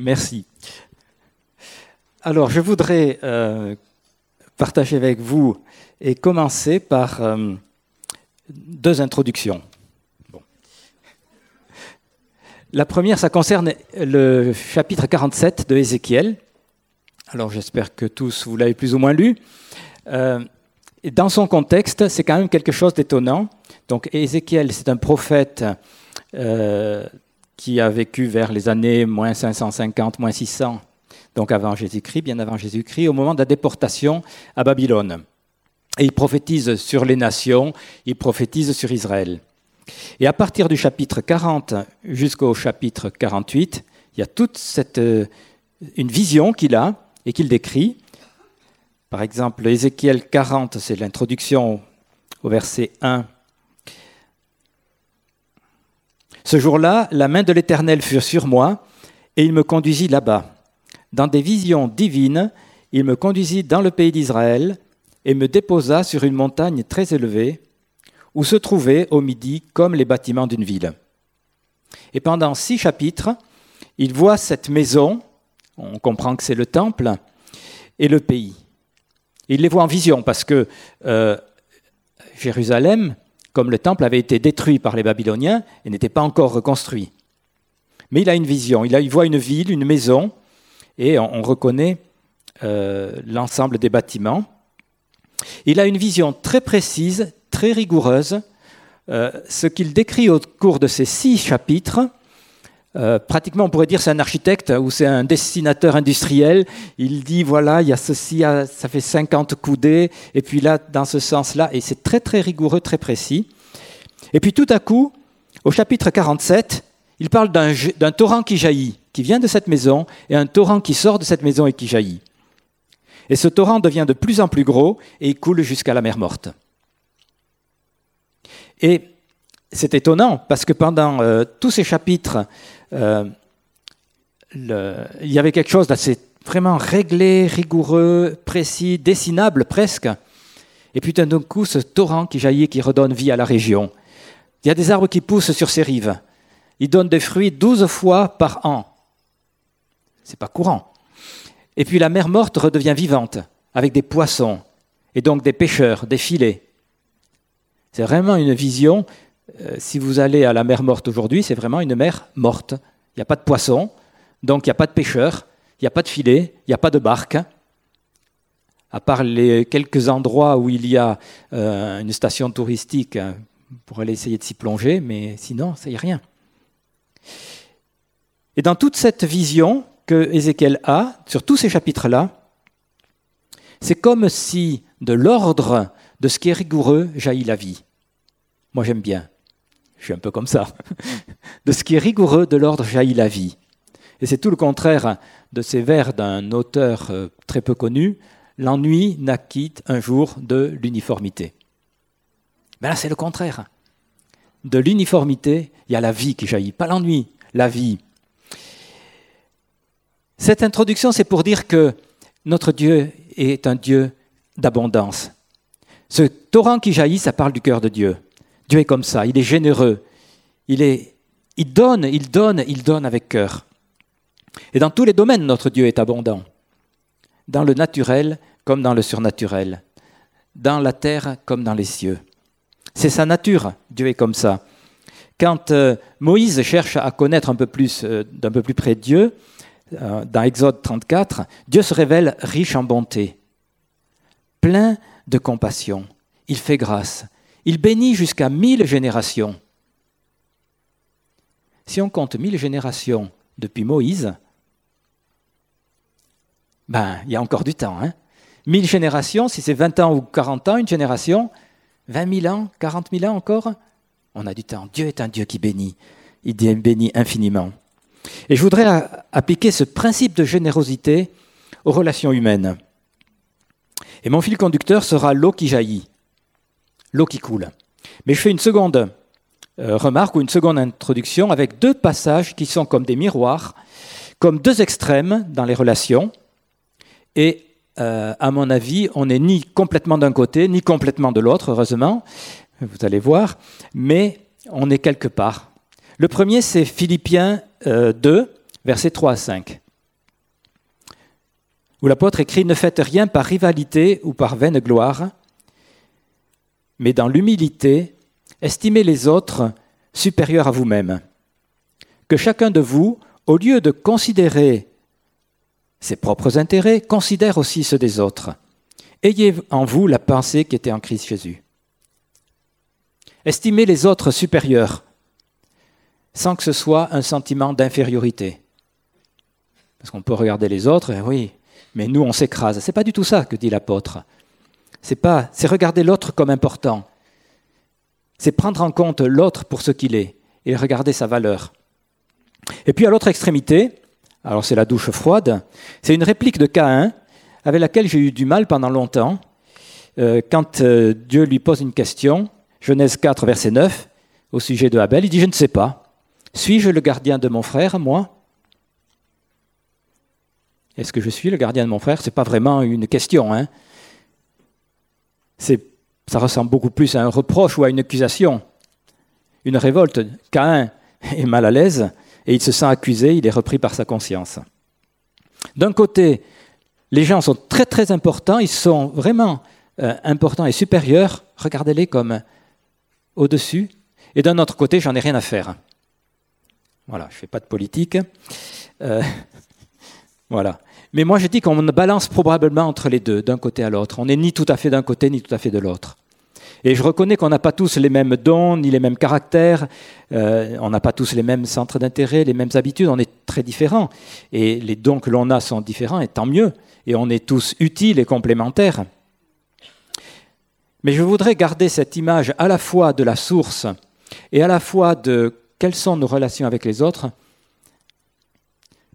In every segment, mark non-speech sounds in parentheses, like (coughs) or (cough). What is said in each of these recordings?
Merci. Alors, je voudrais euh, partager avec vous et commencer par euh, deux introductions. La première, ça concerne le chapitre 47 de Ézéchiel. Alors, j'espère que tous vous l'avez plus ou moins lu. Euh, dans son contexte, c'est quand même quelque chose d'étonnant. Donc, Ézéchiel, c'est un prophète qui a vécu vers les années moins 550, moins 600, donc avant Jésus-Christ, bien avant Jésus-Christ, au moment de la déportation à Babylone. Et il prophétise sur les nations, il prophétise sur Israël. Et à partir du chapitre 40 jusqu'au chapitre 48, il y a toute cette, euh, une vision qu'il a et qu'il décrit. Par exemple, Ézéchiel 40, c'est l'introduction au verset 1 Ce jour-là, la main de l'Éternel fut sur moi, et il me conduisit là-bas. Dans des visions divines, il me conduisit dans le pays d'Israël, et me déposa sur une montagne très élevée, où se trouvaient au midi comme les bâtiments d'une ville. Et pendant six chapitres, il voit cette maison, on comprend que c'est le temple, et le pays. Il les voit en vision parce que euh, Jérusalem, comme le temple avait été détruit par les Babyloniens et n'était pas encore reconstruit. Mais il a une vision, il, voit une ville, une maison, et on, reconnaît euh, l'ensemble des bâtiments. Il a une vision très précise, très rigoureuse. Euh, ce qu'il décrit au cours de ces six chapitres, euh, pratiquement, on pourrait dire c'est un architecte ou c'est un dessinateur industriel. Il dit voilà, il y a ceci, ça fait 50 coudées, et puis là, dans ce sens-là, et c'est très très rigoureux, très précis. Et puis tout à coup, au chapitre 47, il parle d'un torrent qui jaillit, qui vient de cette maison, et un torrent qui sort de cette maison et qui jaillit. Et ce torrent devient de plus en plus gros et il coule jusqu'à la mer morte. Et c'est étonnant parce que pendant euh, tous ces chapitres euh, il y avait quelque chose d'assez vraiment réglé, rigoureux, précis, dessinable presque. Et puis d'un coup, ce torrent qui jaillit, qui redonne vie à la région. Il y a des arbres qui poussent sur ces rives. Ils donnent des fruits douze fois par an. C'est pas courant. Et puis la mer morte redevient vivante, avec des poissons, et donc des pêcheurs, des filets. C'est vraiment une vision euh, si vous allez à la mer morte aujourd'hui, c'est vraiment une mer morte. Il n'y a pas de poissons, donc il n'y a pas de pêcheurs, il n'y a pas de filets, il n'y a pas de barques. À part les quelques endroits où il y a euh, une station touristique hein, pour aller essayer de s'y plonger, mais sinon, ça n'y a rien. Et dans toute cette vision que Ézéchiel a, sur tous ces chapitres-là, c'est comme si de l'ordre de ce qui est rigoureux jaillit la vie. Moi j'aime bien. Je suis un peu comme ça. De ce qui est rigoureux de l'ordre jaillit la vie. Et c'est tout le contraire de ces vers d'un auteur euh, très peu connu. L'ennui naquit un jour de l'uniformité. Mais là, c'est le contraire. De l'uniformité, il y a la vie qui jaillit, pas l'ennui, la vie. Cette introduction, c'est pour dire que notre Dieu est un Dieu d'abondance. Ce torrent qui jaillit, ça parle du cœur de Dieu. Dieu est comme ça, il est généreux, il, est, il donne, il donne, il donne avec cœur. Et dans tous les domaines, notre Dieu est abondant, dans le naturel comme dans le surnaturel, dans la terre comme dans les cieux. C'est sa nature, Dieu est comme ça. Quand euh, Moïse cherche à connaître un peu plus, euh, d'un peu plus près Dieu, euh, dans Exode 34, Dieu se révèle riche en bonté, plein de compassion. Il fait grâce, il bénit jusqu'à mille générations. Si on compte mille générations depuis Moïse, ben, il y a encore du temps. Hein mille générations, si c'est 20 ans ou 40 ans, une génération, 20 000 ans, 40 000 ans encore, on a du temps. Dieu est un Dieu qui bénit. Il bénit infiniment. Et je voudrais appliquer ce principe de générosité aux relations humaines. Et mon fil conducteur sera l'eau qui jaillit l'eau qui coule. Mais je fais une seconde euh, remarque ou une seconde introduction avec deux passages qui sont comme des miroirs, comme deux extrêmes dans les relations. Et euh, à mon avis, on n'est ni complètement d'un côté, ni complètement de l'autre, heureusement, vous allez voir, mais on est quelque part. Le premier, c'est Philippiens 2, euh, versets 3 à 5. où l'apôtre écrit Ne faites rien par rivalité ou par vaine gloire, mais dans l'humilité, estimez les autres supérieurs à vous-même. Que chacun de vous, au lieu de considérer ses propres intérêts, considère aussi ceux des autres. Ayez en vous la pensée qui était en Christ Jésus. Estimez les autres supérieurs, sans que ce soit un sentiment d'infériorité. Parce qu'on peut regarder les autres, et oui, mais nous on s'écrase. C'est pas du tout ça que dit l'apôtre. C'est pas, c'est regarder l'autre comme important. C'est prendre en compte l'autre pour ce qu'il est et regarder sa valeur. Et puis à l'autre extrémité, alors c'est la douche froide, c'est une réplique de Caïn avec laquelle j'ai eu du mal pendant longtemps. Euh, quand euh, Dieu lui pose une question, Genèse 4, verset 9, au sujet de Abel, il dit Je ne sais pas. Suis-je le gardien de mon frère, moi? Est-ce que je suis le gardien de mon frère? Ce n'est pas vraiment une question. Hein ça ressemble beaucoup plus à un reproche ou à une accusation, une révolte. Caïn est mal à l'aise et il se sent accusé, il est repris par sa conscience. D'un côté, les gens sont très très importants, ils sont vraiment euh, importants et supérieurs, regardez-les comme au-dessus, et d'un autre côté, j'en ai rien à faire. Voilà, je ne fais pas de politique. Euh, (laughs) voilà. Mais moi, je dis qu'on balance probablement entre les deux, d'un côté à l'autre. On n'est ni tout à fait d'un côté, ni tout à fait de l'autre. Et je reconnais qu'on n'a pas tous les mêmes dons, ni les mêmes caractères, euh, on n'a pas tous les mêmes centres d'intérêt, les mêmes habitudes, on est très différents. Et les dons que l'on a sont différents, et tant mieux. Et on est tous utiles et complémentaires. Mais je voudrais garder cette image à la fois de la source et à la fois de quelles sont nos relations avec les autres,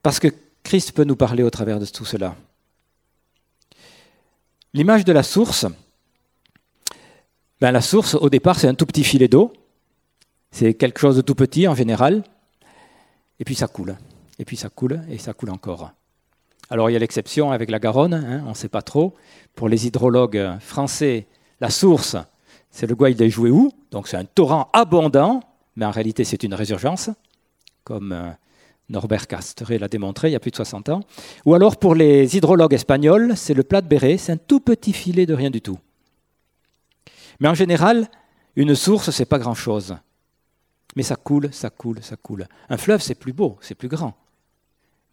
parce que Christ peut nous parler au travers de tout cela. L'image de la source, ben, la source, au départ, c'est un tout petit filet d'eau. C'est quelque chose de tout petit en général. Et puis ça coule. Et puis ça coule et ça coule encore. Alors il y a l'exception avec la Garonne, hein, on ne sait pas trop. Pour les hydrologues français, la source, c'est le Guail des Jouéou, donc c'est un torrent abondant, mais en réalité c'est une résurgence, comme euh, Norbert Casteret l'a démontré il y a plus de 60 ans. Ou alors pour les hydrologues espagnols, c'est le plat de Béret, c'est un tout petit filet de rien du tout. Mais en général, une source, c'est pas grand-chose. Mais ça coule, ça coule, ça coule. Un fleuve, c'est plus beau, c'est plus grand.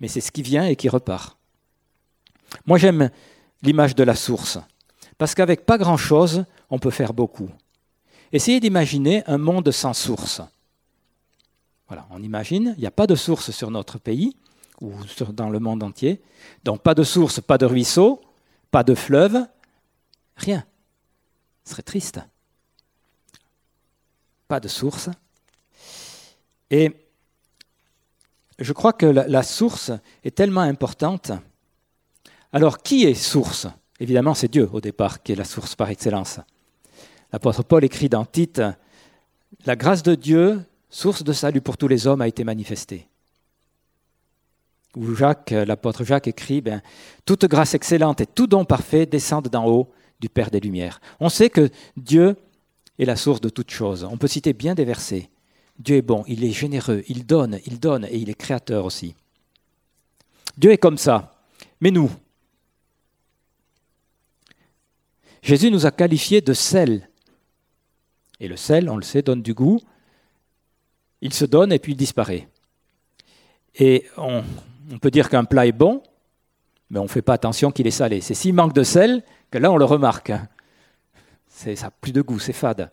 Mais c'est ce qui vient et qui repart. Moi, j'aime l'image de la source, parce qu'avec pas grand-chose, on peut faire beaucoup. Essayez d'imaginer un monde sans source. Voilà, on imagine, il n'y a pas de source sur notre pays ou dans le monde entier. Donc pas de source, pas de ruisseau, pas de fleuve, rien. Ce serait triste. Pas de source. Et je crois que la, source est tellement importante. Alors, qui est source? Évidemment, c'est Dieu au départ qui est la source par excellence. L'apôtre Paul écrit dans Tite La grâce de Dieu, source de salut pour tous les hommes, a été manifestée. Ou Jacques, l'apôtre Jacques écrit ben, Toute grâce excellente et tout don parfait descendent d'en haut du Père des Lumières. On sait que Dieu est la source de toutes choses. On peut citer bien des versets. Dieu est bon, il est généreux, il donne, il donne et il est créateur aussi. Dieu est comme ça. Mais nous, Jésus nous a qualifiés de sel. Et le sel, on le sait, donne du goût. Il se donne et puis il disparaît. Et on, peut dire qu'un plat est bon, mais on ne fait pas attention qu'il est salé. C'est s'il manque de sel que là on le remarque. ça n'a plus de goût, c'est fade.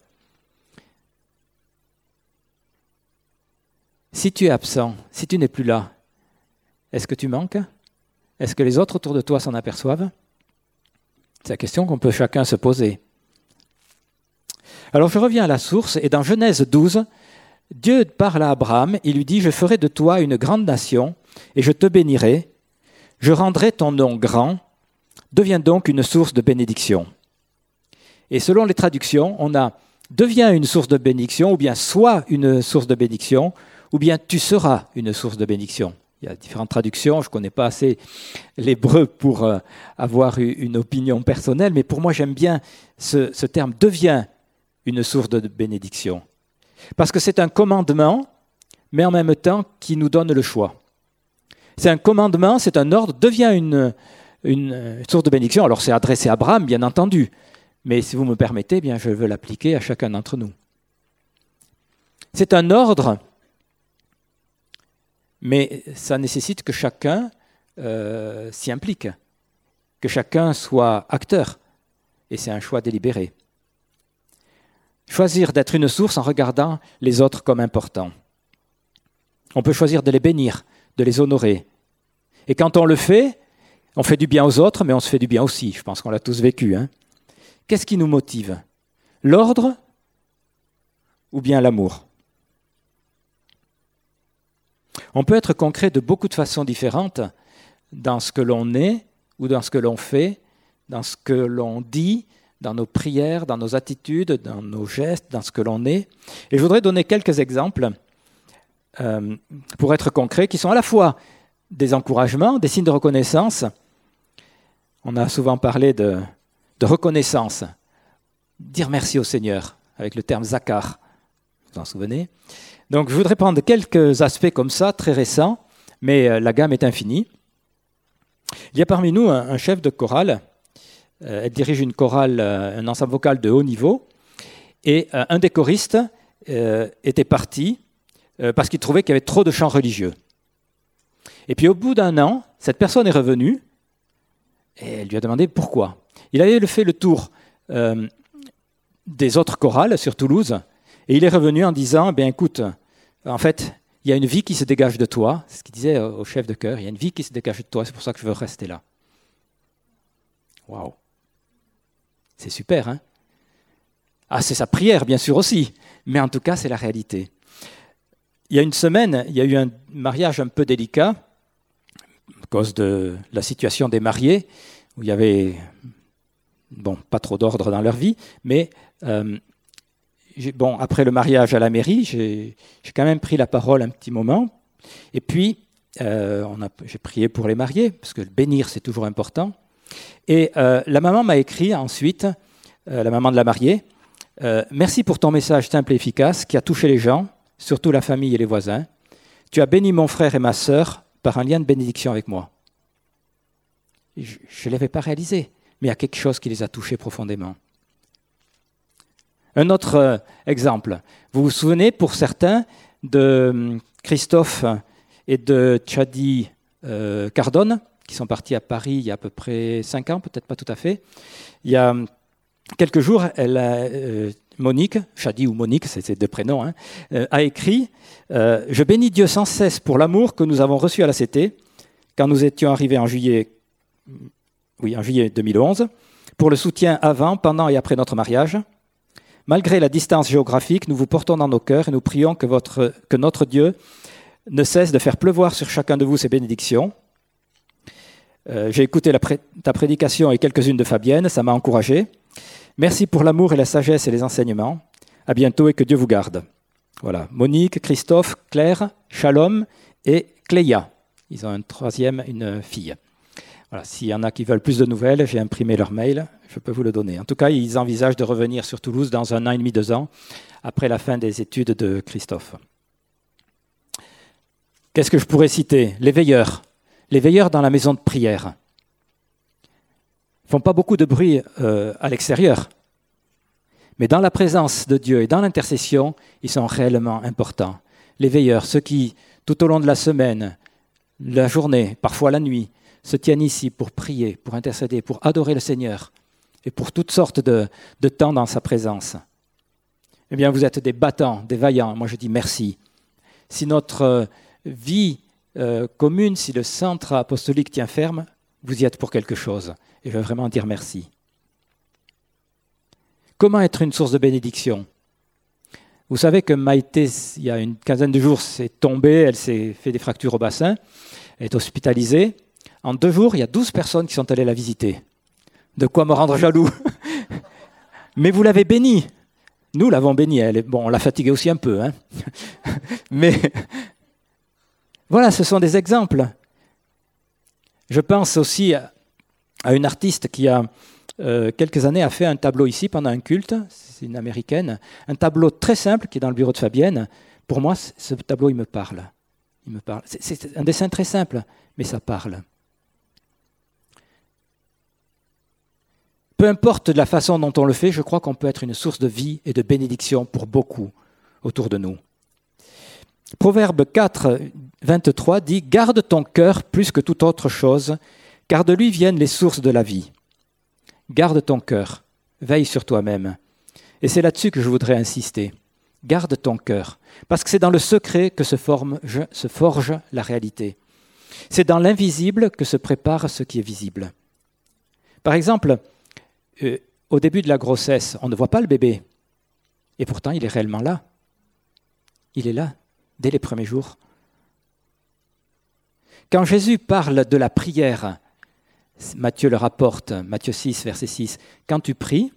Si tu es absent, si tu n'es plus là, est-ce que tu manques? Est-ce que les autres autour de toi s'en aperçoivent? C'est la question qu'on peut chacun se poser. Alors je reviens à la source, et dans Genèse 12, Dieu parle à Abraham, il lui dit, je ferai de toi une grande nation, et je te bénirai, je rendrai ton nom grand, deviens donc une source de bénédiction. Et selon les traductions, on a deviens une source de bénédiction, ou bien sois une source de bénédiction, ou bien tu seras une source de bénédiction. Il y a différentes traductions, je ne connais pas assez l'hébreu pour euh, avoir une opinion personnelle, mais pour moi j'aime bien ce, ce terme deviens une source de bénédiction. Parce que c'est un commandement, mais en même temps qui nous donne le choix. C'est un commandement, c'est un ordre, deviens une, une source de bénédiction. Alors c'est adressé à Abraham, bien entendu, mais si vous me permettez, eh bien je veux l'appliquer à chacun d'entre nous. C'est un ordre, mais ça nécessite que chacun euh, s'y implique, que chacun soit acteur, et c'est un choix délibéré. Choisir d'être une source en regardant les autres comme importants. On peut choisir de les bénir, de les honorer. Et quand on le fait, on fait du bien aux autres, mais on se fait du bien aussi. Je pense qu'on l'a tous vécu. Hein. Qu'est-ce qui nous motive? L'ordre ou bien l'amour? On peut être concret de beaucoup de façons différentes dans ce que l'on est ou dans ce que l'on fait, dans ce que l'on dit, dans nos prières, dans nos attitudes, dans nos gestes, dans ce que l'on est. Et je voudrais donner quelques exemples euh, pour être concret, qui sont à la fois des encouragements, des signes de reconnaissance. On a souvent parlé de, reconnaissance, dire merci au Seigneur, avec le terme zakar, vous vous en souvenez? Donc je voudrais prendre quelques aspects comme ça, très récents, mais euh, la gamme est infinie. Il y a parmi nous un, chef de chorale, elle dirige une chorale, un ensemble vocal de haut niveau, et un des choristes était parti euh, parce qu'il trouvait qu'il y avait trop de chants religieux. Et puis au bout d'un an, cette personne est revenue et elle lui a demandé pourquoi. Il avait fait le tour euh, des autres chorales sur Toulouse et il est revenu en disant, ben écoute, en fait, il y a une vie qui se dégage de toi, c'est ce qu'il disait au chef de chœur, il y a une vie qui se dégage de toi, c'est pour ça que je veux rester là. Waouh C'est super, hein Ah, c'est sa prière, bien sûr aussi, mais en tout cas, c'est la réalité. Il y a une semaine, il y a eu un mariage un peu délicat à cause de la situation des mariés, où il y avait pas trop d'ordre dans leur vie, mais euh, bon, après le mariage à la mairie, j'ai quand même pris la parole un petit moment, et puis euh, j'ai prié pour les mariés, parce que bénir c'est toujours important. Et euh, la maman m'a écrit ensuite, la maman de la mariée, merci pour ton message simple et efficace qui a touché les gens surtout la famille et les voisins. Tu as béni mon frère et ma sœur par un lien de bénédiction avec moi. Je ne l'avais pas réalisé, mais il y a quelque chose qui les a touchés profondément. Un autre euh, exemple. Vous vous souvenez, pour certains, de hum, Christophe et de Chadi euh, Cardone, qui sont partis à Paris il y a à peu près cinq ans, peut-être pas tout à fait. Il y a hum, quelques jours, elle a, euh, Monique, Chadi ou Monique, c'est ses deux prénoms, hein, euh, a écrit euh, Je bénis Dieu sans cesse pour l'amour que nous avons reçu à la CT quand nous étions arrivés en juillet, oui, en juillet 2011, pour le soutien avant, pendant et après notre mariage. Malgré la distance géographique, nous vous portons dans nos cœurs et nous prions que, votre, que notre Dieu ne cesse de faire pleuvoir sur chacun de vous ses bénédictions. Euh, j'ai écouté ta prédication et quelques-unes de Fabienne, ça m'a encouragé. Merci pour l'amour et la sagesse et les enseignements. À bientôt et que Dieu vous garde. Voilà. Monique, Christophe, Claire, Shalom et Cléa. Ils ont un troisième, une fille. Voilà. S'il y en a qui veulent plus de nouvelles, j'ai imprimé leur mail, je peux vous le donner. En tout cas, ils envisagent de revenir sur Toulouse dans un an et demi, deux ans, après la fin des études de Christophe. Qu'est-ce que je pourrais citer? Les veilleurs. Les veilleurs dans la maison de prière font pas beaucoup de bruit euh, à l'extérieur. Mais dans la présence de Dieu et dans l'intercession, ils sont réellement importants. Les veilleurs, ceux qui, tout au long de la semaine, la journée, parfois la nuit, se tiennent ici pour prier, pour intercéder, pour adorer le Seigneur et pour toutes sortes de, de temps dans sa présence. Eh bien, vous êtes des battants, des vaillants. Moi, je dis merci. Si notre euh, vie euh, commune, si le centre apostolique tient ferme, vous y êtes pour quelque chose. Et je veux vraiment dire merci. Comment être une source de bénédiction? Vous savez que Maïté, il y a une quinzaine de jours, s'est tombée, elle s'est fait des fractures au bassin, elle est hospitalisée. En deux jours, il y a douze personnes qui sont allées la visiter. De quoi me rendre jaloux? (laughs) Mais vous l'avez bénie. Nous l'avons bénie. Elle bon, on l'a fatiguée aussi un peu. Hein (laughs) Mais voilà, ce sont des exemples. Je pense aussi à une artiste qui a euh, quelques années a fait un tableau ici pendant un culte, c'est une américaine, un tableau très simple qui est dans le bureau de Fabienne. Pour moi, ce tableau, il me parle. Il me parle. C'est un dessin très simple, mais ça parle. peu importe la façon dont on le fait, je crois qu'on peut être une source de vie et de bénédiction pour beaucoup autour de nous. Proverbe 4, 23 dit Garde ton cœur plus que toute autre chose, car de lui viennent les sources de la vie. Garde ton cœur, veille sur toi-même. Et c'est là-dessus que je voudrais insister. Garde ton cœur, parce que c'est dans le secret que se, forge la réalité. C'est dans l'invisible que se prépare ce qui est visible. Par exemple, euh, au début de la grossesse, on ne voit pas le bébé, et pourtant il est réellement là. Il est là, dès les premiers jours. Quand Jésus parle de la prière, Matthieu le rapporte, Matthieu 6, verset 6, quand tu pries,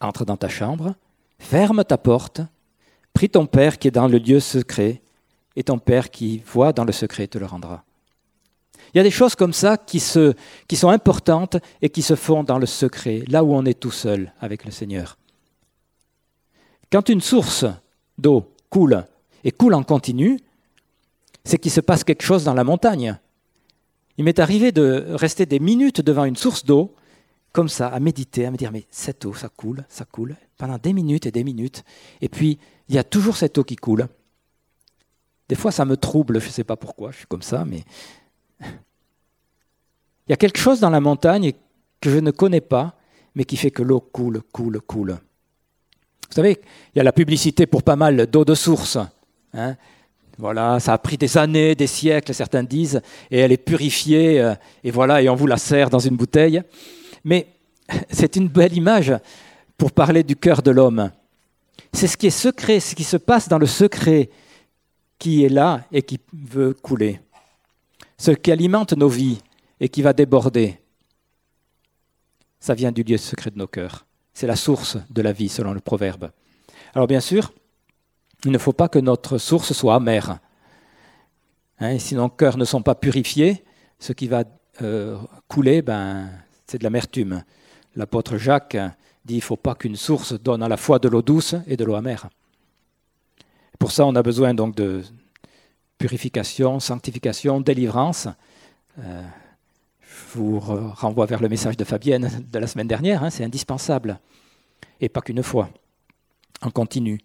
entre dans ta chambre, ferme ta porte, prie ton Père qui est dans le lieu secret, et ton Père qui voit dans le secret te le rendra. Il y a des choses comme ça qui, qui sont importantes et qui se font dans le secret, là où on est tout seul avec le Seigneur. Quand une source d'eau coule et coule en continu, c'est qu'il se passe quelque chose dans la montagne. Il m'est arrivé de rester des minutes devant une source d'eau, comme ça, à méditer, à me dire, mais cette eau, ça coule, ça coule, pendant des minutes et des minutes. Et puis, il y a toujours cette eau qui coule. Des fois, ça me trouble, je ne sais pas pourquoi, je suis comme ça, mais il y a quelque chose dans la montagne que je ne connais pas, mais qui fait que l'eau coule, coule, coule. Vous savez, il y a la publicité pour pas mal d'eau de source. Hein. Voilà, ça a pris des années, des siècles, certains disent, et elle est purifiée, euh, et voilà, et on vous la sert dans une bouteille. Mais (laughs) c'est une belle image pour parler du cœur de l'homme. C'est ce qui est secret, ce qui se passe dans le secret qui est là et qui veut couler. Ce qui alimente nos vies et qui va déborder, ça vient du lieu secret de nos cœurs. C'est la source de la vie, selon le proverbe. Alors bien sûr, il ne faut pas que notre source soit amère. Hein, si nos cœurs ne sont pas purifiés, ce qui va euh, couler, ben, c'est de l'amertume. L'apôtre Jacques dit il ne faut pas qu'une source donne à la fois de l'eau douce et de l'eau amère. Pour ça, on a besoin donc de purification, sanctification, délivrance. Euh, je vous renvoie vers le message de Fabienne de la semaine dernière, hein, c'est indispensable. Et pas qu'une fois, en continu.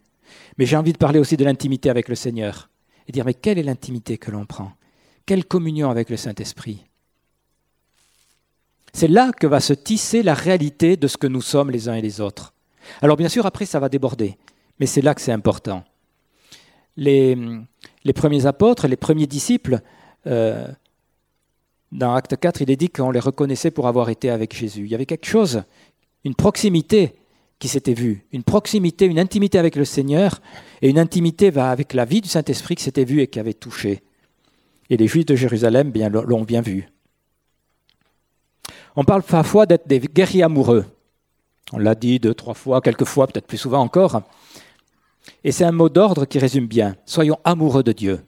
Mais j'ai envie de parler aussi de l'intimité avec le Seigneur. Et dire, mais quelle est l'intimité que l'on prend? Quelle communion avec le Saint-Esprit? C'est là que va se tisser la réalité de ce que nous sommes les uns et les autres. Alors bien sûr, après, ça va déborder. Mais c'est là que c'est important. Les, premiers apôtres, les premiers disciples, euh, dans Acte 4, il est dit qu'on les reconnaissait pour avoir été avec Jésus. Il y avait quelque chose, une proximité qui s'était vue, une proximité, une intimité avec le Seigneur, et une intimité avec la vie du Saint-Esprit qui s'était vue et qui avait touché. Et les Juifs de Jérusalem l'ont bien vu. On parle parfois d'être des guerriers amoureux. On l'a dit deux, trois fois, quelques fois, peut-être plus souvent encore. Et c'est un mot d'ordre qui résume bien. Soyons amoureux de Dieu.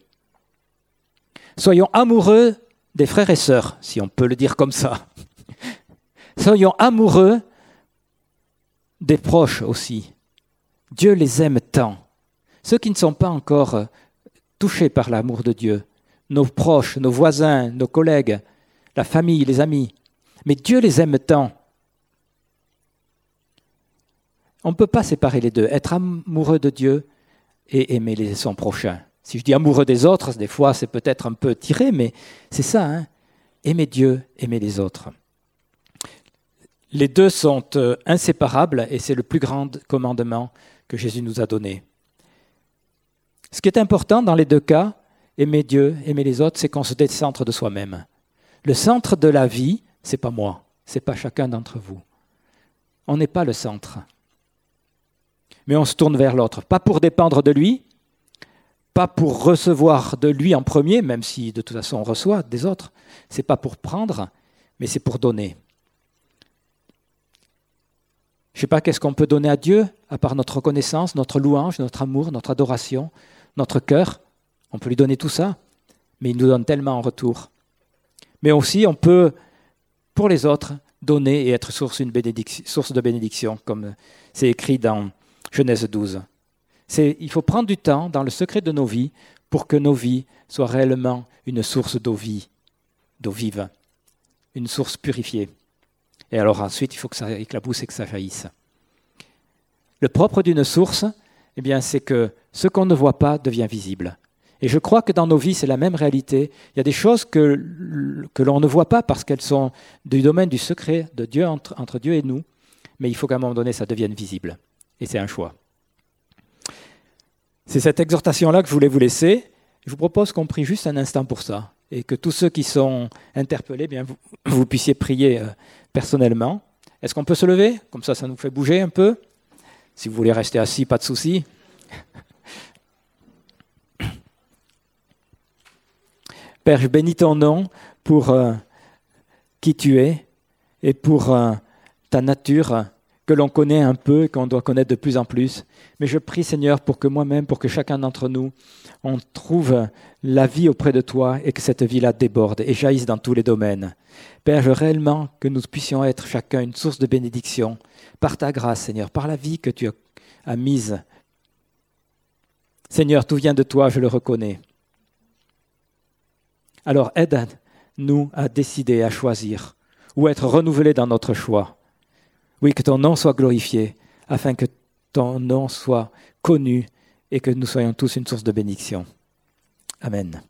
Soyons amoureux des frères et sœurs, si on peut le dire comme ça. (laughs) Soyons amoureux des proches aussi. Dieu les aime tant. Ceux qui ne sont pas encore euh, touchés par l'amour de Dieu, nos proches, nos voisins, nos collègues, la famille, les amis. Mais Dieu les aime tant. On ne peut pas séparer les deux. Être amoureux de Dieu et aimer son prochain. Si je dis amoureux des autres, des fois c'est peut-être un peu tiré, mais c'est ça. Hein aimer Dieu, aimer les autres. Les deux sont euh, inséparables et c'est le plus grand commandement que Jésus nous a donné. Ce qui est important dans les deux cas, aimer Dieu, aimer les autres, c'est qu'on se décentre de soi-même. Le centre de la vie, c'est pas moi, c'est pas chacun d'entre vous. On n'est pas le centre. Mais on se tourne vers l'autre, pas pour dépendre de lui, pas pour recevoir de lui en premier, même si de toute façon on reçoit des autres. C'est pas pour prendre, mais c'est pour donner. Je ne sais pas qu'est-ce qu'on peut donner à Dieu, à part notre reconnaissance, notre louange, notre amour, notre adoration, notre cœur. On peut lui donner tout ça, mais il nous donne tellement en retour. Mais aussi, on peut, pour les autres, donner et être source, de bénédiction, comme c'est écrit dans Genèse 12 il faut prendre du temps dans le secret de nos vies pour que nos vies soient réellement une source d'eau vie, d'eau vive, une source purifiée. Et alors ensuite, il faut que ça éclabousse et que ça jaillisse. Le propre d'une source, eh bien, c'est que ce qu'on ne voit pas devient visible. Et je crois que dans nos vies, c'est la même réalité. Il y a des choses que, que l'on ne voit pas parce qu'elles sont du domaine du secret de Dieu, entre, Dieu et nous. Mais il faut qu'à un moment donné, ça devienne visible. Et c'est un choix. C'est cette exhortation-là que je voulais vous laisser. Je vous propose qu'on prie juste un instant pour ça et que tous ceux qui sont interpellés, bien, vous, puissiez prier euh, personnellement. Est-ce qu'on peut se lever? Comme ça, ça nous fait bouger un peu. Si vous voulez rester assis, pas de souci. (coughs) Père, je bénis ton nom pour euh, qui tu es et pour euh, ta nature que l'on connaît un peu et qu'on doit connaître de plus en plus. Mais je prie Seigneur pour que moi-même, pour que chacun d'entre nous, on trouve la vie auprès de toi et que cette vie-là déborde et jaillisse dans tous les domaines. Père, je réellement que nous puissions être chacun une source de bénédiction par ta grâce, Seigneur, par la vie que tu as mise. Seigneur, tout vient de toi, je le reconnais. Alors aide-nous à décider, à choisir, ou être renouvelés dans notre choix. Oui, que ton nom soit glorifié, afin que ton nom soit connu et que nous soyons tous une source de bénédiction. Amen.